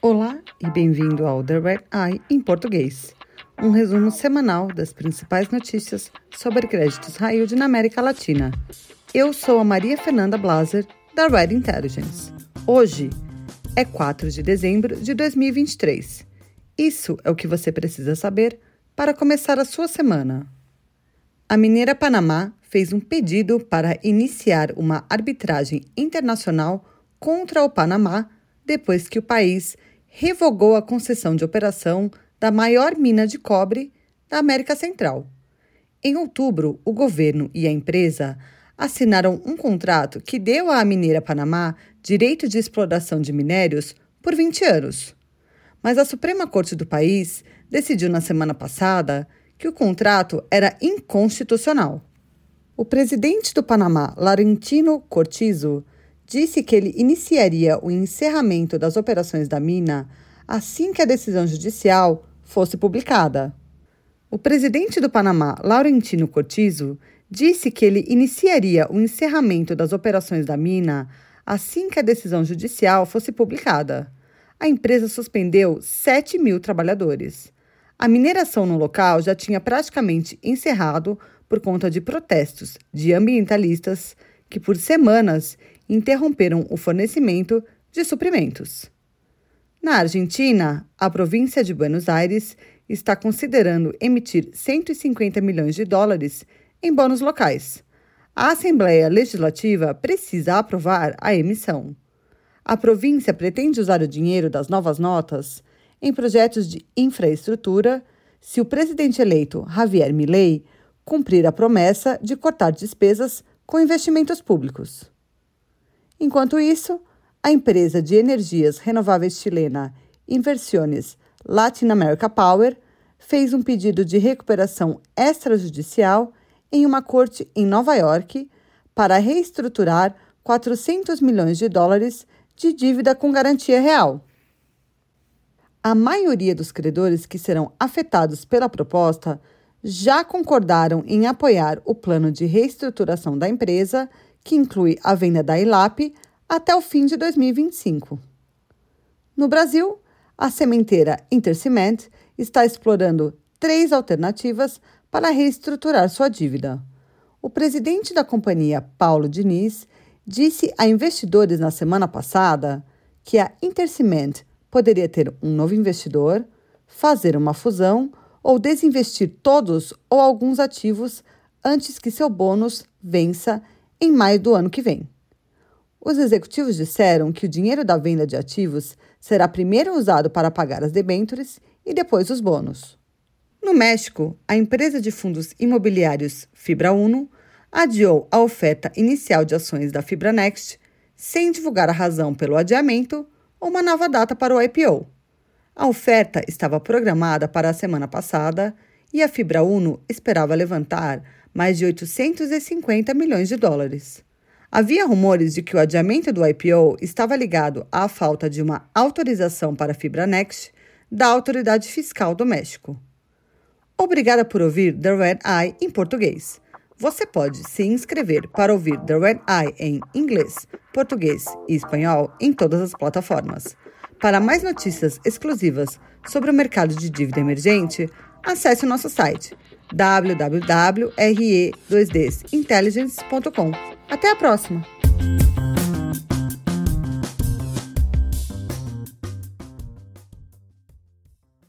Olá e bem-vindo ao The Red Eye em português, um resumo semanal das principais notícias sobre créditos yield na América Latina. Eu sou a Maria Fernanda Blaser, da Red Intelligence. Hoje é 4 de dezembro de 2023. Isso é o que você precisa saber para começar a sua semana. A mineira Panamá fez um pedido para iniciar uma arbitragem internacional contra o Panamá depois que o país revogou a concessão de operação da maior mina de cobre da América Central. Em outubro, o governo e a empresa assinaram um contrato que deu à mineira Panamá direito de exploração de minérios por 20 anos. Mas a Suprema Corte do país decidiu na semana passada que o contrato era inconstitucional. O presidente do Panamá, Laurentino Cortizo, disse que ele iniciaria o encerramento das operações da mina assim que a decisão judicial fosse publicada. O presidente do Panamá, Laurentino Cortizo, disse que ele iniciaria o encerramento das operações da mina assim que a decisão judicial fosse publicada. A empresa suspendeu 7 mil trabalhadores. A mineração no local já tinha praticamente encerrado por conta de protestos de ambientalistas que, por semanas, interromperam o fornecimento de suprimentos. Na Argentina, a província de Buenos Aires está considerando emitir 150 milhões de dólares em bônus locais. A Assembleia Legislativa precisa aprovar a emissão. A província pretende usar o dinheiro das novas notas em projetos de infraestrutura se o presidente eleito Javier Milei cumprir a promessa de cortar despesas com investimentos públicos. Enquanto isso, a empresa de energias renováveis chilena Inversiones Latin America Power fez um pedido de recuperação extrajudicial em uma corte em Nova York para reestruturar 400 milhões de dólares de dívida com garantia real. A maioria dos credores que serão afetados pela proposta já concordaram em apoiar o plano de reestruturação da empresa que inclui a venda da ILAP até o fim de 2025. No Brasil, a sementeira Intercement está explorando três alternativas para reestruturar sua dívida. O presidente da companhia, Paulo Diniz, disse a investidores na semana passada que a Intercement poderia ter um novo investidor, fazer uma fusão ou desinvestir todos ou alguns ativos antes que seu bônus vença em maio do ano que vem. Os executivos disseram que o dinheiro da venda de ativos será primeiro usado para pagar as debêntures e depois os bônus. No México, a empresa de fundos imobiliários Fibra Uno adiou a oferta inicial de ações da Fibra Next, sem divulgar a razão pelo adiamento uma nova data para o IPO. A oferta estava programada para a semana passada e a Fibra Uno esperava levantar mais de 850 milhões de dólares. Havia rumores de que o adiamento do IPO estava ligado à falta de uma autorização para a Fibra Next da Autoridade Fiscal do México. Obrigada por ouvir The Red Eye em português. Você pode se inscrever para ouvir The Red Eye em inglês, português e espanhol em todas as plataformas. Para mais notícias exclusivas sobre o mercado de dívida emergente, acesse o nosso site www.re2dintelligence.com. Até a próxima!